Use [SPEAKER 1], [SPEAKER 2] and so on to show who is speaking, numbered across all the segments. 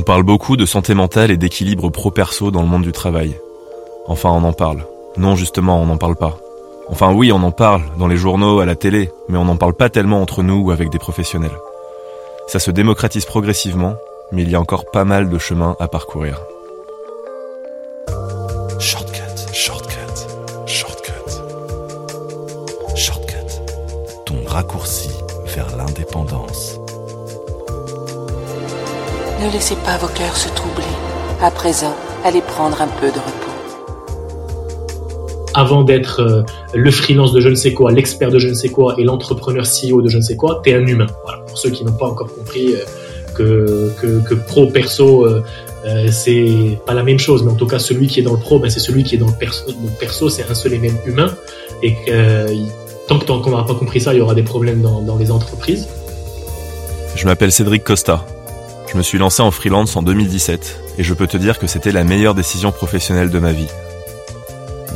[SPEAKER 1] On parle beaucoup de santé mentale et d'équilibre pro-perso dans le monde du travail. Enfin, on en parle. Non, justement, on n'en parle pas. Enfin oui, on en parle, dans les journaux, à la télé, mais on n'en parle pas tellement entre nous ou avec des professionnels. Ça se démocratise progressivement, mais il y a encore pas mal de chemin à parcourir. Shortcut, shortcut, shortcut. Shortcut. Ton raccourci vers l'indépendance.
[SPEAKER 2] Ne laissez pas vos cœurs se troubler. À présent, allez prendre un peu de repos.
[SPEAKER 3] avant d'être euh, le freelance de je ne sais quoi, l'expert de je ne sais quoi et l'entrepreneur CEO de je ne sais quoi, t'es un humain. Voilà. Pour ceux qui n'ont pas encore compris euh, que, que, que pro perso euh, euh, c'est pas la même chose, mais en tout cas celui qui est dans le pro, ben, c'est celui qui est dans le perso. Le perso, c'est un seul et même humain. Et que, euh, tant que tant qu'on n'aura pas compris ça, il y aura des problèmes dans, dans les entreprises.
[SPEAKER 1] Je m'appelle Cédric Costa. Je me suis lancé en freelance en 2017 et je peux te dire que c'était la meilleure décision professionnelle de ma vie.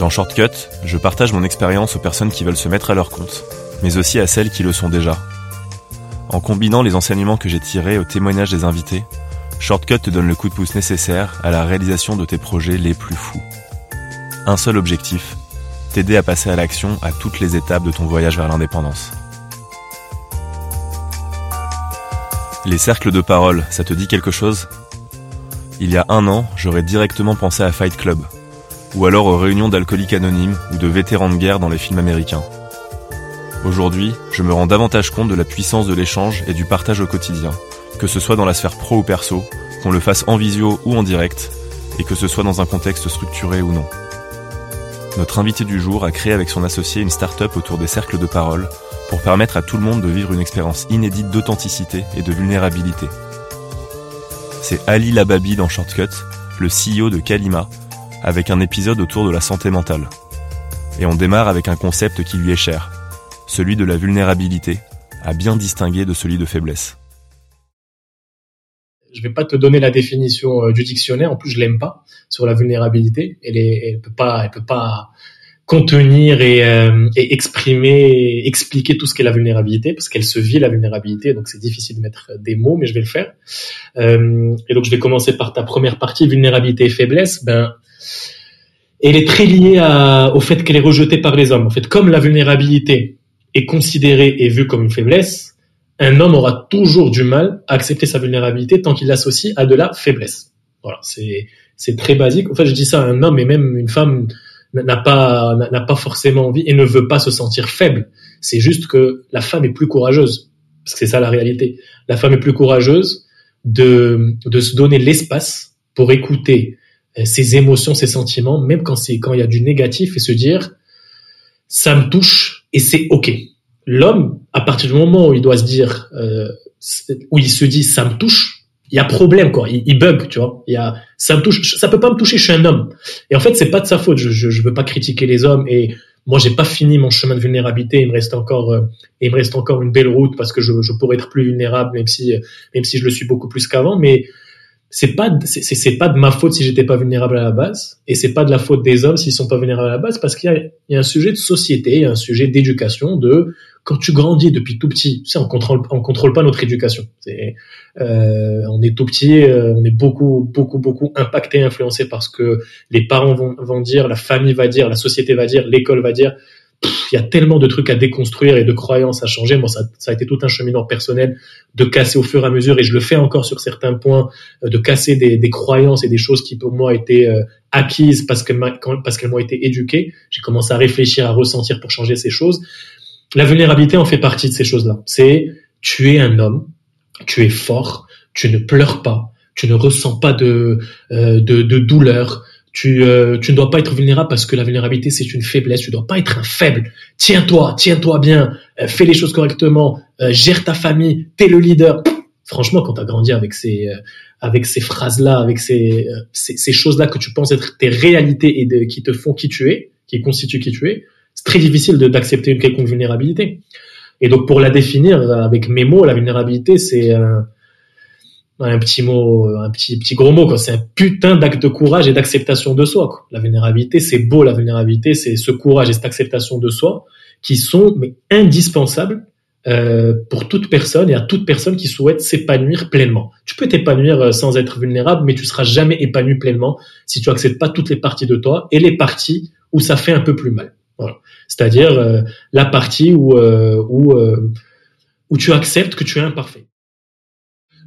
[SPEAKER 1] Dans Shortcut, je partage mon expérience aux personnes qui veulent se mettre à leur compte, mais aussi à celles qui le sont déjà. En combinant les enseignements que j'ai tirés au témoignage des invités, Shortcut te donne le coup de pouce nécessaire à la réalisation de tes projets les plus fous. Un seul objectif, t'aider à passer à l'action à toutes les étapes de ton voyage vers l'indépendance. Les cercles de parole, ça te dit quelque chose? Il y a un an, j'aurais directement pensé à Fight Club, ou alors aux réunions d'alcooliques anonymes ou de vétérans de guerre dans les films américains. Aujourd'hui, je me rends davantage compte de la puissance de l'échange et du partage au quotidien, que ce soit dans la sphère pro ou perso, qu'on le fasse en visio ou en direct, et que ce soit dans un contexte structuré ou non. Notre invité du jour a créé avec son associé une start-up autour des cercles de parole pour permettre à tout le monde de vivre une expérience inédite d'authenticité et de vulnérabilité. C'est Ali Lababi dans Shortcut, le CEO de Kalima, avec un épisode autour de la santé mentale. Et on démarre avec un concept qui lui est cher, celui de la vulnérabilité, à bien distinguer de celui de faiblesse.
[SPEAKER 3] Je vais pas te donner la définition euh, du dictionnaire. En plus, je l'aime pas sur la vulnérabilité. Elle, elle peut pas, elle peut pas contenir et, euh, et exprimer, expliquer tout ce qu'est la vulnérabilité, parce qu'elle se vit la vulnérabilité. Donc, c'est difficile de mettre des mots, mais je vais le faire. Euh, et donc, je vais commencer par ta première partie, vulnérabilité et faiblesse. Ben, elle est très liée à- au fait qu'elle est rejetée par les hommes. En fait, comme la vulnérabilité est considérée et vue comme une faiblesse, un homme aura toujours du mal à accepter sa vulnérabilité tant qu'il l'associe à de la faiblesse. Voilà, c'est c'est très basique. En fait, je dis ça à un homme et même une femme n'a pas n'a pas forcément envie et ne veut pas se sentir faible. C'est juste que la femme est plus courageuse parce que c'est ça la réalité. La femme est plus courageuse de de se donner l'espace pour écouter euh, ses émotions, ses sentiments, même quand c'est quand il y a du négatif et se dire ça me touche et c'est ok l'homme, à partir du moment où il doit se dire, euh, où il se dit ça me touche, il y a problème quoi, il, bug, tu vois. Il y a ça me touche, ça peut pas me toucher, je suis un homme. Et en fait, c'est pas de sa faute. Je, je, je veux pas critiquer les hommes et moi j'ai pas fini mon chemin de vulnérabilité. Il me reste encore, euh, il me reste encore une belle route parce que je, je pourrais être plus vulnérable, même si, même si je le suis beaucoup plus qu'avant. Mais c'est pas, c'est pas de ma faute si j'étais pas vulnérable à la base, et c'est pas de la faute des hommes s'ils sont pas vulnérables à la base, parce qu'il y a, il y a un sujet de société, un sujet d'éducation, de quand tu grandis depuis tout petit, sais, on contrôle, on contrôle pas notre éducation. Euh, on est tout petit, euh, on est beaucoup, beaucoup, beaucoup impacté, influencé par ce que les parents vont, vont dire, la famille va dire, la société va dire, l'école va dire. Il y a tellement de trucs à déconstruire et de croyances à changer. Moi, ça, ça a été tout un cheminement personnel de casser au fur et à mesure, et je le fais encore sur certains points, euh, de casser des, des croyances et des choses qui pour moi étaient euh, acquises parce parce qu'elles m'ont été éduquées. J'ai commencé à réfléchir, à ressentir pour changer ces choses. La vulnérabilité en fait partie de ces choses-là. C'est tu es un homme, tu es fort, tu ne pleures pas, tu ne ressens pas de euh, de, douleur. Tu, euh, tu ne dois pas être vulnérable parce que la vulnérabilité c'est une faiblesse. Tu dois pas être un faible. Tiens-toi, tiens-toi bien, euh, fais les choses correctement, gère ta famille, t'es le leader. Franchement, quand tu as grandi avec ces, ces phrases-là, avec ces, ces, choses-là que tu penses être tes réalités et qui te font qui tu es, qui constituent qui tu es, c'est très difficile d'accepter une quelconque vulnérabilité. Et donc, pour la définir avec mes mots, la vulnérabilité, c'est un, un petit mot, un petit, gros mot. C'est un putain d'acte de courage et d'acceptation de soi. La vulnérabilité, c'est beau, la vulnérabilité, c'est ce courage et cette acceptation de soi qui sont, indispensables, euh, pour toute personne et à toute personne qui souhaite s'épanouir pleinement. Tu peux t'épanouir euh, sans être vulnérable, mais tu seras jamais épanoui pleinement si tu acceptes pas toutes les parties de toi et les parties où ça fait un peu plus mal. C'est-à-dire euh, la partie où euh, euh, où tu acceptes que tu es imparfait.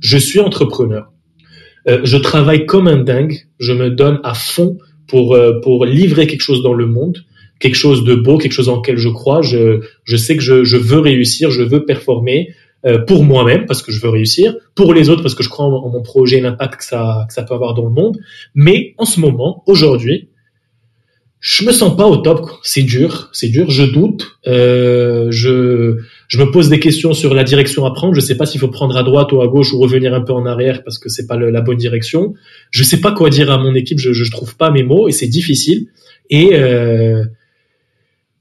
[SPEAKER 3] Je suis entrepreneur. Je travaille comme un dingue. Je me donne à fond pour pour livrer quelque chose dans le monde, quelque chose de beau, quelque chose en lequel je crois. Je je sais que je je veux réussir, je veux performer pour moi-même parce que je veux réussir, pour les autres parce que je crois en, en mon projet et l'impact que ça que ça peut avoir dans le monde. Mais en ce moment, aujourd'hui, je me sens pas au top. C'est dur, c'est dur. Je doute. Euh, je je me pose des questions sur la direction à prendre. Je sais pas s'il faut prendre à droite ou à gauche ou revenir un peu en arrière parce que c'est pas la bonne direction. Je sais pas quoi dire à mon équipe. Je je trouve pas mes mots et c'est difficile. Et euh,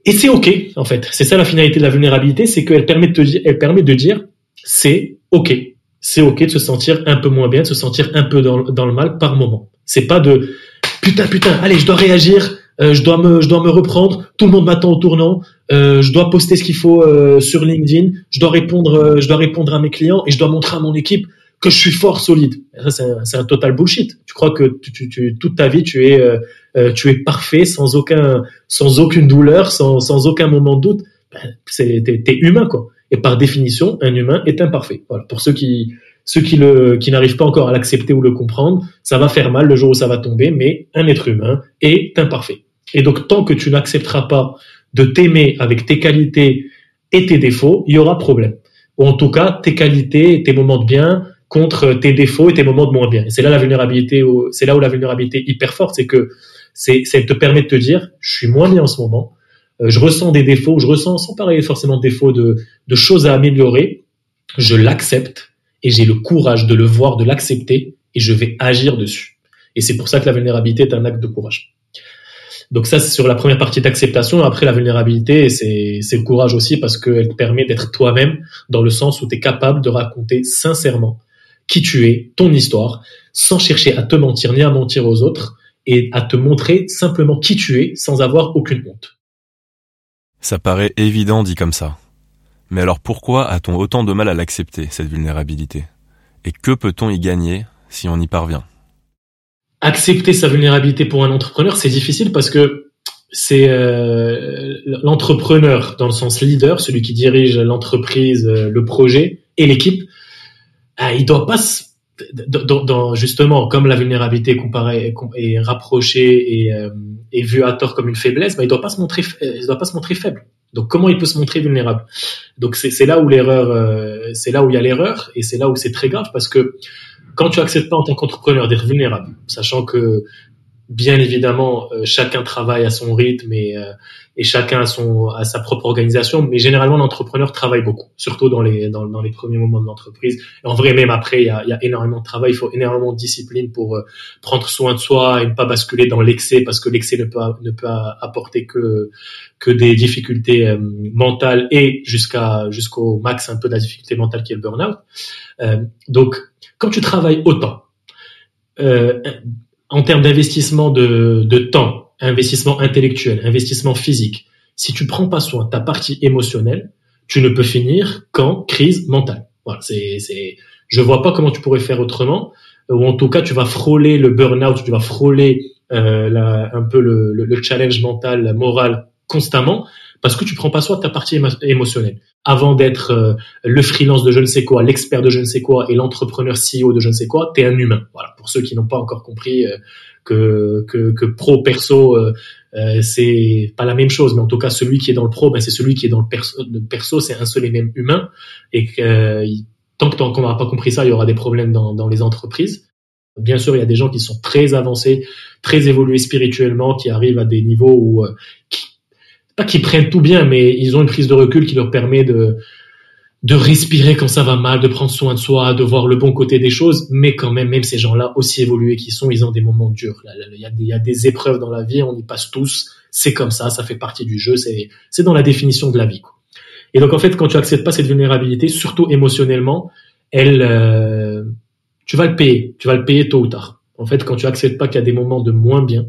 [SPEAKER 3] et c'est ok en fait. C'est ça la finalité de la vulnérabilité, c'est qu'elle permet de te dire, elle permet de dire c'est ok. C'est ok de se sentir un peu moins bien, de se sentir un peu dans, dans le mal par moment. C'est pas de putain putain, allez, je dois réagir, euh, je dois me je dois me reprendre, tout le monde m'attend au tournant, euh, je dois poster ce qu'il faut euh, sur LinkedIn, je dois répondre euh, je dois répondre à mes clients et je dois montrer à mon équipe que je suis fort solide. C'est un, un total bullshit. Tu crois que tu, tu, tu- toute ta vie tu es euh, tu es parfait sans aucun sans aucune douleur, sans sans aucun moment de doute? Ben, c'est t'es, t'es humain quoi. Et par définition, un humain est imparfait. Voilà. Pour ceux qui ceux qui le qui n'arrivent pas encore à l'accepter ou le comprendre, ça va faire mal le jour où ça va tomber, mais un être humain est imparfait. Et donc tant que tu n'accepteras pas de t'aimer avec tes qualités et tes défauts, il y aura problème. Ou en tout cas, tes qualités tes moments de bien contre tes défauts et tes moments de moins bien. C'est là la vulnérabilité, c'est là où la vulnérabilité est hyper forte, c'est que c'est, elle te permet de te dire, je suis moins bien en ce moment, euh, je ressens des défauts, je ressens sans parler forcément de défauts, de, de choses à améliorer, je l'accepte et j'ai le courage de le voir, de l'accepter et je vais agir dessus. Et c'est pour ça que la vulnérabilité est un acte de courage. Donc ça, c'est sur la première partie d'acceptation. Après, la vulnérabilité, c'est, le courage aussi parce qu'elle te permet d'être toi-même dans le sens où tu es capable de raconter sincèrement qui tu es, ton histoire, sans chercher à te mentir ni à mentir aux autres et à te montrer simplement qui tu es sans avoir aucune honte.
[SPEAKER 1] Ça paraît évident dit comme ça. Mais alors pourquoi a-t-on autant de mal à l'accepter, cette vulnérabilité? Et que peut-on y gagner si on y parvient?
[SPEAKER 3] Accepter sa vulnérabilité pour un entrepreneur, c'est difficile parce que c'est euh, l'entrepreneur dans le sens leader, celui qui dirige l'entreprise, euh, le projet et l'équipe. Ah, il doit pas dans, dans- justement comme la vulnérabilité comparée est rapprochée et, euh, est vue à tort comme une faiblesse, bah, il doit pas se montrer euh, il doit pas se montrer faible. Donc comment il peut se montrer vulnérable? Donc c'est c'est là où l'erreur euh, c'est là où il y a l'erreur et c'est là où c'est très grave parce que quand tu acceptes pas en tant qu'entrepreneur d'être vulnérable, sachant que bien évidemment euh, chacun travaille à son rythme et, euh, et chacun a son a sa propre organisation, mais généralement l'entrepreneur travaille beaucoup, surtout dans les dans, les premiers moments de l'entreprise. En vrai même après il y a, y a énormément de travail, il faut énormément de discipline pour euh, prendre soin de soi et ne pas basculer dans l'excès parce que l'excès ne peut ne peut apporter que que des difficultés euh, mentales et jusqu'à jusqu'au max un peu de la difficulté mentale qui est le burn-out. Donc quand tu travailles autant, euh, en termes d'investissement de, de temps, investissement intellectuel, investissement physique, si tu prends pas soin de ta partie émotionnelle, tu ne peux finir qu'en crise mentale. Voilà, c'est, c'est, je vois pas comment tu pourrais faire autrement, ou en tout cas tu vas frôler le burn-out, tu vas frôler euh, un peu le, le, le challenge mental, moral constamment, parce que tu prends pas soin de ta partie émo- émotionnelle. Avant d'être euh, le freelance de je ne sais quoi, l'expert de je ne sais quoi et l'entrepreneur CEO de je ne sais quoi, t'es un humain. Voilà, pour ceux qui n'ont pas encore compris euh, que, que, que pro perso euh, euh, c'est pas la même chose, mais en tout cas celui qui est dans le pro, ben, c'est celui qui est dans le perso. Perso, c'est un seul et même humain, et que tant qu'on n'aura pas compris ça, il y aura des problèmes dans, dans les entreprises. Bien sûr, il y a des gens qui sont très avancés, très évolués spirituellement, qui arrivent à des niveaux où pas qu'ils prennent tout bien, mais ils ont une prise de recul qui leur permet de de respirer quand ça va mal, de prendre soin de soi, de voir le bon côté des choses, mais quand même, même ces gens-là, aussi évolués qu'ils sont, ils ont des moments durs. Il y, a des, il y a des épreuves dans la vie, on y passe tous, c'est comme ça, ça fait partie du jeu, c'est c'est dans la définition de la vie. Quoi. Et donc en fait, quand tu acceptes pas cette vulnérabilité, surtout émotionnellement, elle, euh, tu vas le payer, tu vas le payer tôt ou tard. En fait, quand tu acceptes pas qu'il y a des moments de moins bien,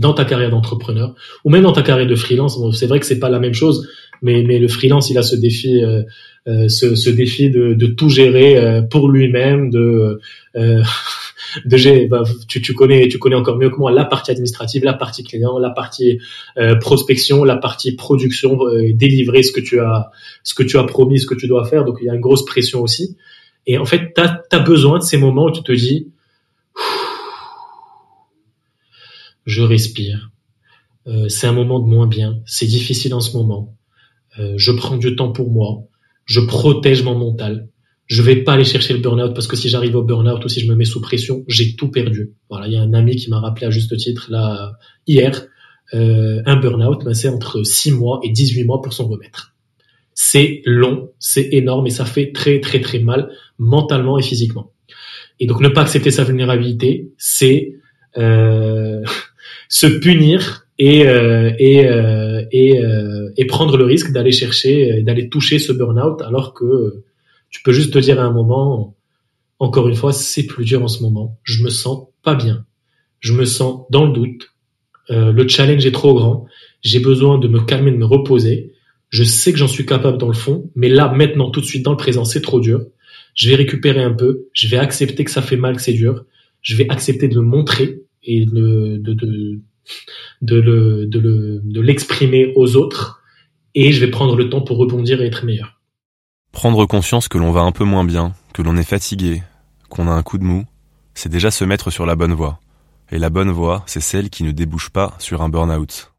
[SPEAKER 3] dans ta carrière d'entrepreneur ou même dans ta carrière de freelance. c'est vrai que c'est pas la même chose, mais, mais le freelance, il a ce défi, euh, euh ce, ce, défi de, de tout gérer euh, pour lui-même, de, euh, de gérer. Bah, tu, tu, connais, tu connais encore mieux que moi la partie administrative, la partie client, la partie prospection, la partie production, délivrer ce que tu as, ce que tu as promis, ce que tu dois faire. Donc il y a une grosse pression aussi. Et en fait, tu as, as besoin de ces moments où tu te dis je respire. Euh, c'est un moment de moins bien, c'est difficile en ce moment. Euh, je prends du temps pour moi, je protège mon mental. Je vais pas aller chercher le burn-out parce que si j'arrive au burn-out ou si je me mets sous pression, j'ai tout perdu. Voilà, il y a un ami qui m'a rappelé à juste titre là hier, euh, un burn-out, ben, c'est entre 6 mois et 18 mois pour s'en remettre. C'est long, c'est énorme et ça fait très très très mal mentalement et physiquement. Et donc ne pas accepter sa vulnérabilité, c'est euh, se punir et euh, et euh, et, euh, et prendre le risque d'aller chercher d'aller toucher ce burn-out alors que tu peux juste te dire à un moment encore une fois c'est plus dur en ce moment. Je me sens pas bien. Je me sens dans le doute. Le challenge est trop grand. J'ai besoin de me calmer de me reposer. Je sais que j'en suis capable dans le fond mais là maintenant tout de suite dans le présent c'est trop dur. Je vais récupérer un peu. Je vais accepter que ça fait mal que c'est dur. Je vais accepter de le montrer et de, de, de, de, le, de, le, de l'exprimer aux autres et je vais prendre le temps pour rebondir et être meilleur.
[SPEAKER 1] Prendre conscience que l'on va un peu moins bien, que l'on est fatigué, qu'on a un coup de mou, c'est déjà se mettre sur la bonne voie. Et la bonne voie, c'est celle qui ne débouche pas sur un burn-out.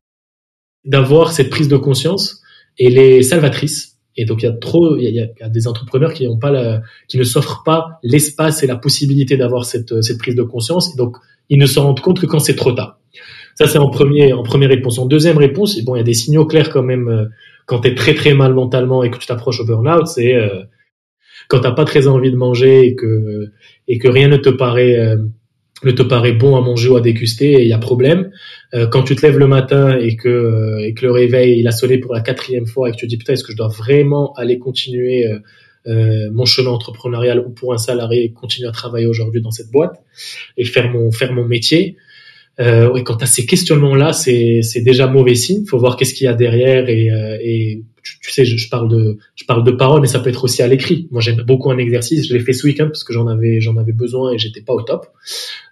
[SPEAKER 3] D'avoir cette prise de conscience, elle est salvatrice. Et donc il y a trop, il y a, il y a des entrepreneurs qui n'ont pas la, qui ne s'offrent pas l'espace et la possibilité d'avoir cette, cette prise de conscience. Et donc ils ne se rendent compte que quand c'est trop tard. Ça, c'est en premier, en première réponse. En deuxième réponse, bon, il y a des signaux clairs quand même euh, quand tu es très très mal mentalement et que tu t'approches au burn-out, c'est euh, quand t'as pas très envie de manger et que et que rien ne te paraît euh, ne te paraît bon à manger ou à déguster, il y a problème. Euh, quand tu te lèves le matin et que et que le réveil il a sonné pour la quatrième fois et que tu te dis putain est-ce que je dois vraiment aller continuer mon chemin entrepreneurial ou pour un salarié continuer à travailler aujourd'hui dans cette boîte et faire mon faire mon métier. Euh, ouais, quand tu ces questionnements-là, c'est, déjà mauvais signe. Il faut voir qu'est-ce qu'il y a derrière et, euh, et tu, sais, je, je, parle de je parle de parole, mais ça peut être aussi à l'écrit. Moi, j'aime beaucoup un exercice. Je l'ai fait ce week-end parce que j'en avais j'en avais besoin et j'étais pas au top.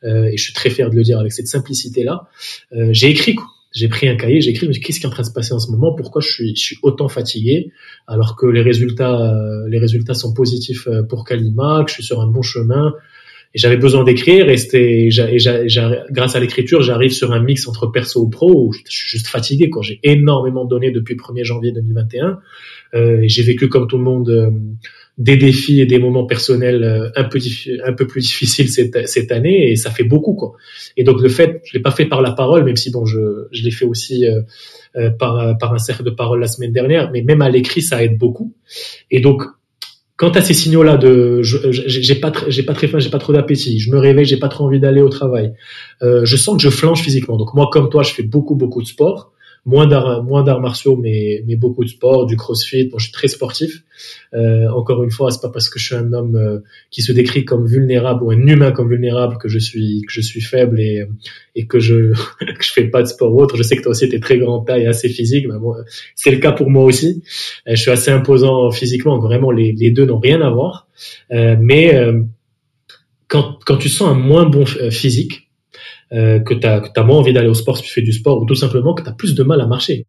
[SPEAKER 3] Euh, et je suis très fier de le dire avec cette simplicité-là. Euh, j'ai écrit quoi j'ai pris un cahier, j'ai écrit qu'est-ce qui est en train de se passer en ce moment, pourquoi je suis, je suis autant fatigué? Alors que les résultats, euh, les résultats sont positifs euh, pour Kalima, que je suis sur un bon chemin. Et j'avais besoin d'écrire et c'était, grâce à l'écriture, j'arrive sur un mix entre perso ou pro où je suis juste fatigué. Quand j'ai énormément donné depuis le 1er janvier 2021, euh, j'ai vécu comme tout le monde euh, des défis et des moments personnels euh, un peu un peu plus difficiles cette, cette année et ça fait beaucoup quoi. Et donc le fait, je l'ai pas fait par la parole, même si bon je, je l'ai fait aussi euh, euh, par par un cercle de parole la semaine dernière, mais même à l'écrit ça aide beaucoup. Et donc quand à ces signaux là de j'ai pas j'ai pas très faim, j'ai pas trop d'appétit, je me réveille, j'ai pas trop envie d'aller au travail, euh, je sens que je flanche physiquement. Donc moi comme toi, je fais beaucoup beaucoup de sport moins d'arts moins d'arts martiaux mais mais beaucoup de sport du crossfit. Bon je suis très sportif. Euh, encore une fois c'est pas parce que je suis un homme euh, qui se décrit comme vulnérable ou un humain comme vulnérable que je suis que je suis faible et et que je que je fais pas de sport ou autre. Je sais que toi aussi t'es très grand taille assez physique bon, c'est le cas pour moi aussi. Euh, je suis assez imposant physiquement. Vraiment les les deux n'ont rien à voir. Euh, mais euh, quand, quand tu sens un moins bon physique, euh, que tu as, moins envie d'aller au sport si tu fais du sport, ou tout simplement que tu as plus de mal à marcher.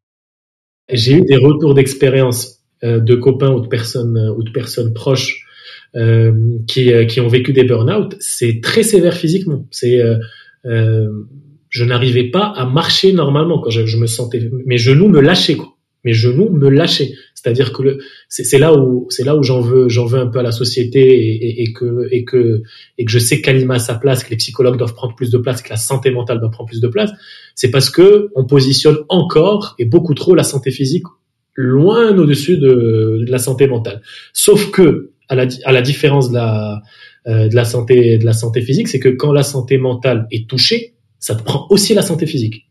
[SPEAKER 3] J'ai eu des retours d'expérience euh, de copains ou de personnes euh, ou de personnes proches euh, qui, qui ont vécu des burn-out. C'est très sévère physiquement. C'est je n'arrivais pas à marcher normalement quand je, je, me sentais mes genoux me lâchaient quoi mes genoux me lâchaient. C'est-à-dire que c'est là où c'est là où j'en veux j'en veux un peu à la société et, que et que et que je sais qu'Alima a sa place, que les psychologues doivent prendre plus de place, que la santé mentale doit prendre plus de place. C'est parce que on positionne encore et beaucoup trop la santé physique loin au-dessus de, de, la santé mentale. Sauf que, à la, à la différence de la, euh, de la santé, de la santé physique, c'est que quand la santé mentale est touchée, ça te prend aussi la santé physique.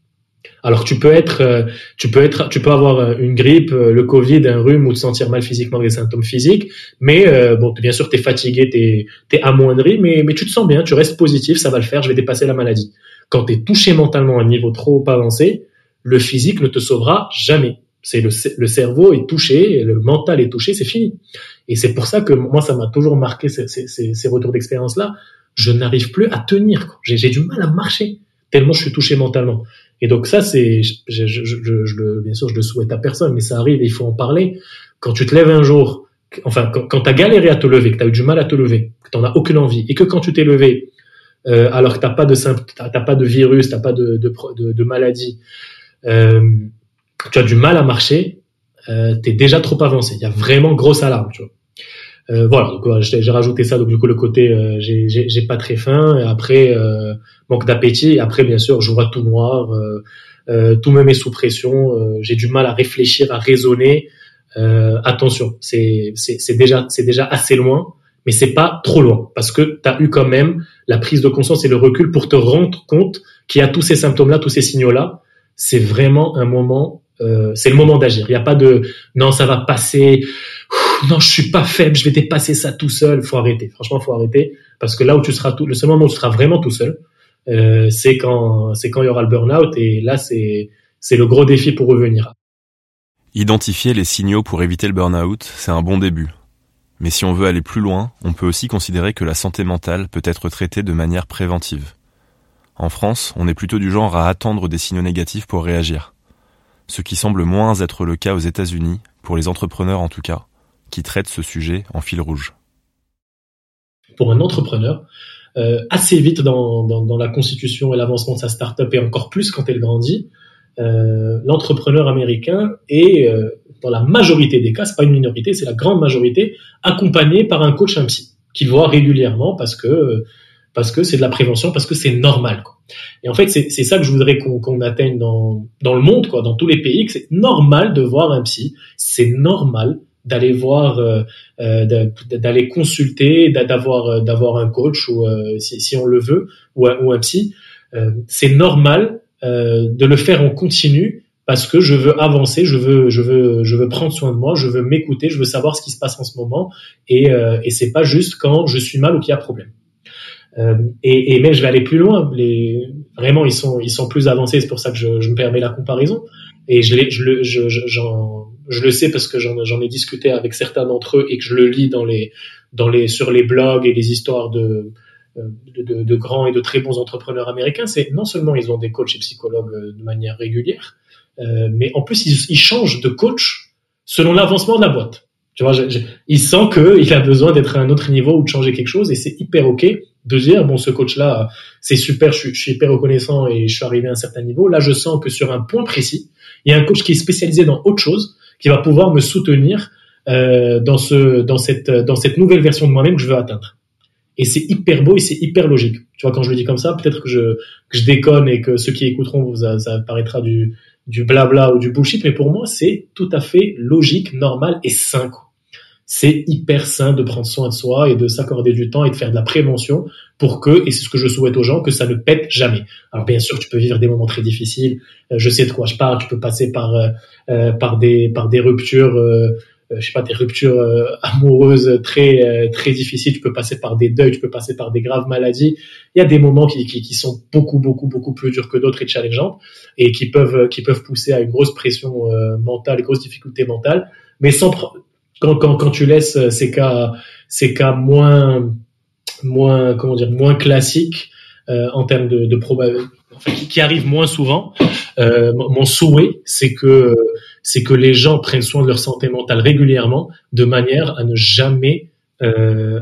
[SPEAKER 3] Alors tu peux être, euh, tu peux être, tu peux avoir euh, une grippe, le Covid, un rhume ou te sentir mal physiquement des symptômes physiques, mais bon, bien sûr, t'es fatigué, t'es, t'es amoindri, mais mais tu te sens bien, tu restes positif, ça va le faire, je vais dépasser la maladie. Quand t'es touché mentalement à un niveau trop avancé, le physique ne te sauvera jamais. C'est le, le cerveau est touché, le mental est touché, c'est fini. Et c'est pour ça que moi, ça m'a toujours marqué ces, ces, ces retours d'expérience-là. Je n'arrive plus à tenir. J'ai du mal à marcher tellement je suis touché mentalement. Et donc ça, c'est, je, bien sûr, je le souhaite à personne, mais ça arrive et il faut en parler. Quand tu te lèves un jour, enfin, quand, tu as galéré à te lever, que tu as eu du mal à te lever, que tu n'en as aucune envie, et que quand tu t'es levé, euh, alors que t'as pas de t'as pas de virus, t'as pas de maladie, euh, tu as du mal à marcher, euh, tu es déjà trop avancé. Il y a vraiment grosse alarme, tu vois. Euh, voilà, donc j'ai rajouté ça, donc du coup le côté euh, j'ai pas très faim, et après euh, manque d'appétit, et après bien sûr je vois tout noir, euh, tout me met sous pression, j'ai du mal à réfléchir, à raisonner. attention, c'est c'est déjà c'est déjà assez loin, mais c'est pas trop loin parce que tu as eu quand même la prise de conscience et le recul pour te rendre compte qu'il y a tous ces symptômes-là, tous ces signaux-là. C'est vraiment un moment euh, c'est le moment d'agir. Il n'y a pas de non, ça va passer. non, je suis pas faible, je vais dépasser ça tout seul. Faut arrêter. Franchement, faut arrêter parce que là où tu seras tout, le seul moment où tu seras vraiment tout seul, euh, c'est quand c'est quand il y aura le burn-out et là c'est c'est le gros défi pour revenir.
[SPEAKER 1] Identifier les signaux pour éviter le burn-out, c'est un bon début. Mais si on veut aller plus loin, on peut aussi considérer que la santé mentale peut être traitée de manière préventive. En France, on est plutôt du genre à attendre des signaux négatifs pour réagir ce qui semble moins être le cas aux États-Unis, pour les entrepreneurs en tout cas, qui traitent ce sujet en fil rouge.
[SPEAKER 3] Pour un entrepreneur, euh, assez vite dans, la constitution et l'avancement de sa startup, et encore plus quand elle grandit, euh, l'entrepreneur américain est, euh, dans la majorité des cas, c'est pas une minorité, c'est la grande majorité, accompagné par un coach un psy, qu'il voit régulièrement parce que parce que c'est de la prévention, parce que c'est normal. Et en fait, c'est ça que je voudrais qu'on atteigne dans, dans le monde, quoi, dans tous les pays, que c'est normal de voir un psy, c'est normal d'aller voir, euh, euh d'aller consulter, d'avoir euh, d'avoir un coach ou euh, si, si, on le veut ou un, ou un psy. c'est normal de le faire en continu parce que je veux avancer, je veux je veux je veux prendre soin de moi, je veux m'écouter, je veux savoir ce qui se passe en ce moment et et c'est pas juste quand je suis mal ou qu'il y a problème. Euh, et, et, mais je vais aller plus loin. Les, vraiment, ils sont, ils sont plus avancés. C'est pour ça que je, je, me permets la comparaison. Et je, je, le, je, je le sais parce que j'en ai discuté avec certains d'entre eux et que je le lis dans les, dans les, sur les blogs et les histoires de, de, de, de grands et de très bons entrepreneurs américains. C'est non seulement ils ont des coachs et psychologues euh, de manière régulière, euh, mais en plus ils, ils changent de coach selon l'avancement de la boîte. Tu vois, je, je, il sent qu'il a besoin d'être à un autre niveau ou de changer quelque chose et c'est hyper ok de dire bon ce coach là c'est super, je, suis hyper reconnaissant et je suis arrivé à un certain niveau. Là je sens que sur un point précis, il y a un coach qui est spécialisé dans autre chose qui va pouvoir me soutenir euh, dans ce dans cette dans cette nouvelle version de moi-même que je veux atteindre. Et c'est hyper beau et c'est hyper logique. Tu vois quand je le dis comme ça, peut-être que je que je déconne et que ceux qui écouteront ça, ça paraîtra du du blabla ou du bullshit, mais pour moi c'est tout à fait logique, normal et sain. C'est hyper sain de prendre soin de soi et de s'accorder du temps et de faire de la prévention pour que, et c'est ce que je souhaite aux gens, que ça ne pète jamais. Alors bien sûr, tu peux vivre des moments très difficiles. Euh, je sais de quoi je parle. Tu peux passer par euh, euh, par des par des ruptures, je sais pas, des ruptures amoureuses très très difficiles. Tu peux passer par des deuils. Tu peux passer par des graves maladies. Il y a des moments qui qui, qui sont beaucoup beaucoup beaucoup plus durs que d'autres et challengeants et qui peuvent qui peuvent pousser à une grosse pression mentale, grosse difficulté mentale, mais sans quand, tu laisses euh, ces cas, moins, classiques euh, en termes de, probabilité, qui, arrivent moins souvent, euh, mon souhait, c'est que les gens prennent soin de leur santé mentale régulièrement, de manière à ne jamais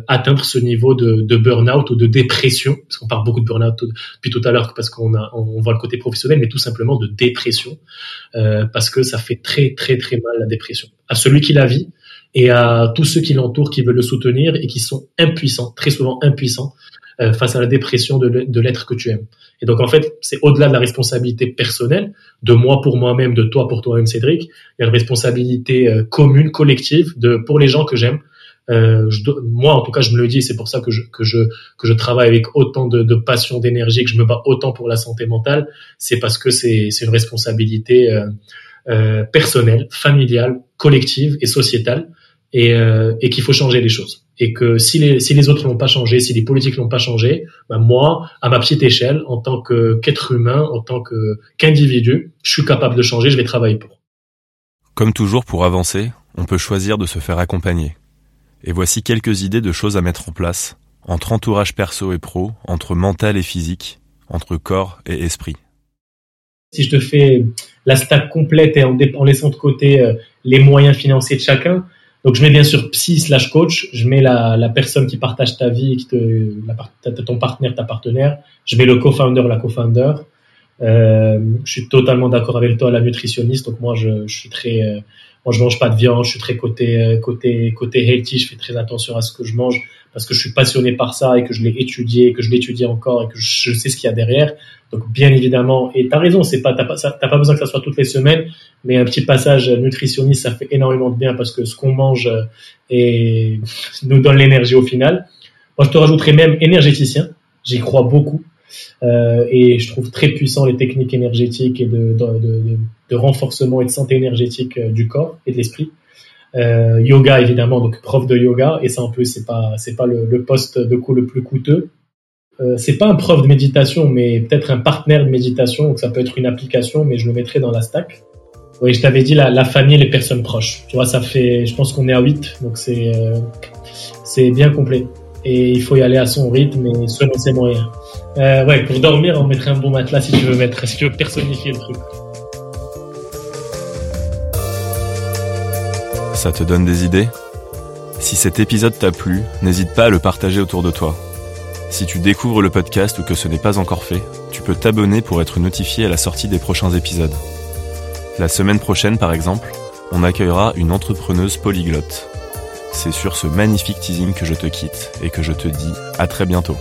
[SPEAKER 3] atteindre ce niveau de, burn-out ou de dépression, parce qu'on parle beaucoup de burn-out depuis tout à l'heure parce qu'on voit le côté professionnel, mais tout simplement de dépression, parce que ça fait très très très mal la dépression. À celui qui la vit, et à tous ceux qui l'entourent, qui veulent le soutenir et qui sont impuissants, très souvent impuissants euh, face à la dépression de, l'être que tu aimes. Et donc en fait, c'est au-delà de la responsabilité personnelle, de moi pour moi-même, de toi pour toi-même, Cédric. Il y a une responsabilité euh, commune, collective, de pour les gens que j'aime. Euh, moi, en tout cas, je me le dis, c'est pour ça que je que je que je travaille avec autant de, de passion, d'énergie, que je me bats autant pour la santé mentale. C'est parce que c'est c'est une responsabilité euh, euh, personnelle, familiale, collective et sociétale, et, euh, et qu'il faut changer les choses. Et que si les si les autres n'ont pas changé, si les politiques n'ont pas changé, ben moi, à ma petite échelle, en tant que qu'être humain, en tant que qu'individu, je suis capable de changer. Je vais travailler pour.
[SPEAKER 1] Comme toujours, pour avancer, on peut choisir de se faire accompagner. Et voici quelques idées de choses à mettre en place, entre entourage perso et pro, entre mental et physique, entre corps et esprit.
[SPEAKER 3] Si je te fais la stack complète et en, en laissant de côté euh, les moyens financiers de chacun, donc je mets bien sûr psy slash coach, je mets la, la personne qui partage ta vie, qui te, la, ton partenaire, ta partenaire, je mets le co-founder, la co-founder. Euh, je suis totalement d'accord avec toi, la nutritionniste. Donc moi, je, je suis très, euh, moi je mange pas de viande, je suis très côté euh, côté côté healthy, je fais très attention à ce que je mange parce que je suis passionné par ça et que je l'ai étudié, que je l'étudie encore et que je sais ce qu'il y a derrière. Donc bien évidemment, et t'as raison, c'est pas t'as pas t'as pas besoin que ça soit toutes les semaines, mais un petit passage nutritionniste ça fait énormément de bien parce que ce qu'on mange euh, et nous donne l'énergie au final. Moi je te rajouterais même énergéticien, j'y crois beaucoup. Euh, et je trouve très puissant les techniques énergétiques et de, de, de, de renforcement et de santé énergétique euh, du corps et de l'esprit. Euh, yoga évidemment, donc prof de yoga, et ça en plus c'est pas c'est pas le, poste de coup le plus coûteux. Euh, c'est pas un prof de méditation, mais peut-être un partenaire de méditation, donc ça peut être une application, mais je le mettrai dans la stack. Oui, je t'avais dit la, famille et les personnes proches. Tu vois, ça fait, je pense qu'on est à 8, donc c'est c'est bien complet. Et il faut y aller à son rythme et selon ses moyens. Euh, ouais, pour dormir, on mettrait un bon matelas si tu veux mettre, si tu veux personnifier le truc.
[SPEAKER 1] Ça te donne des idées? Si cet épisode t'a plu, n'hésite pas à le partager autour de toi. Si tu découvres le podcast ou que ce n'est pas encore fait, tu peux t'abonner pour être notifié à la sortie des prochains épisodes. La semaine prochaine, par exemple, on accueillera une entrepreneuse polyglotte. C'est sur ce magnifique teasing que je te quitte et que je te dis à très bientôt.